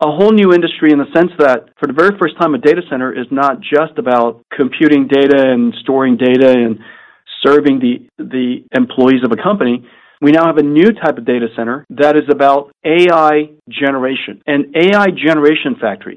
a whole new industry in the sense that for the very first time, a data center is not just about computing data and storing data and serving the, the employees of a company. We now have a new type of data center that is about AI generation, an AI generation factory.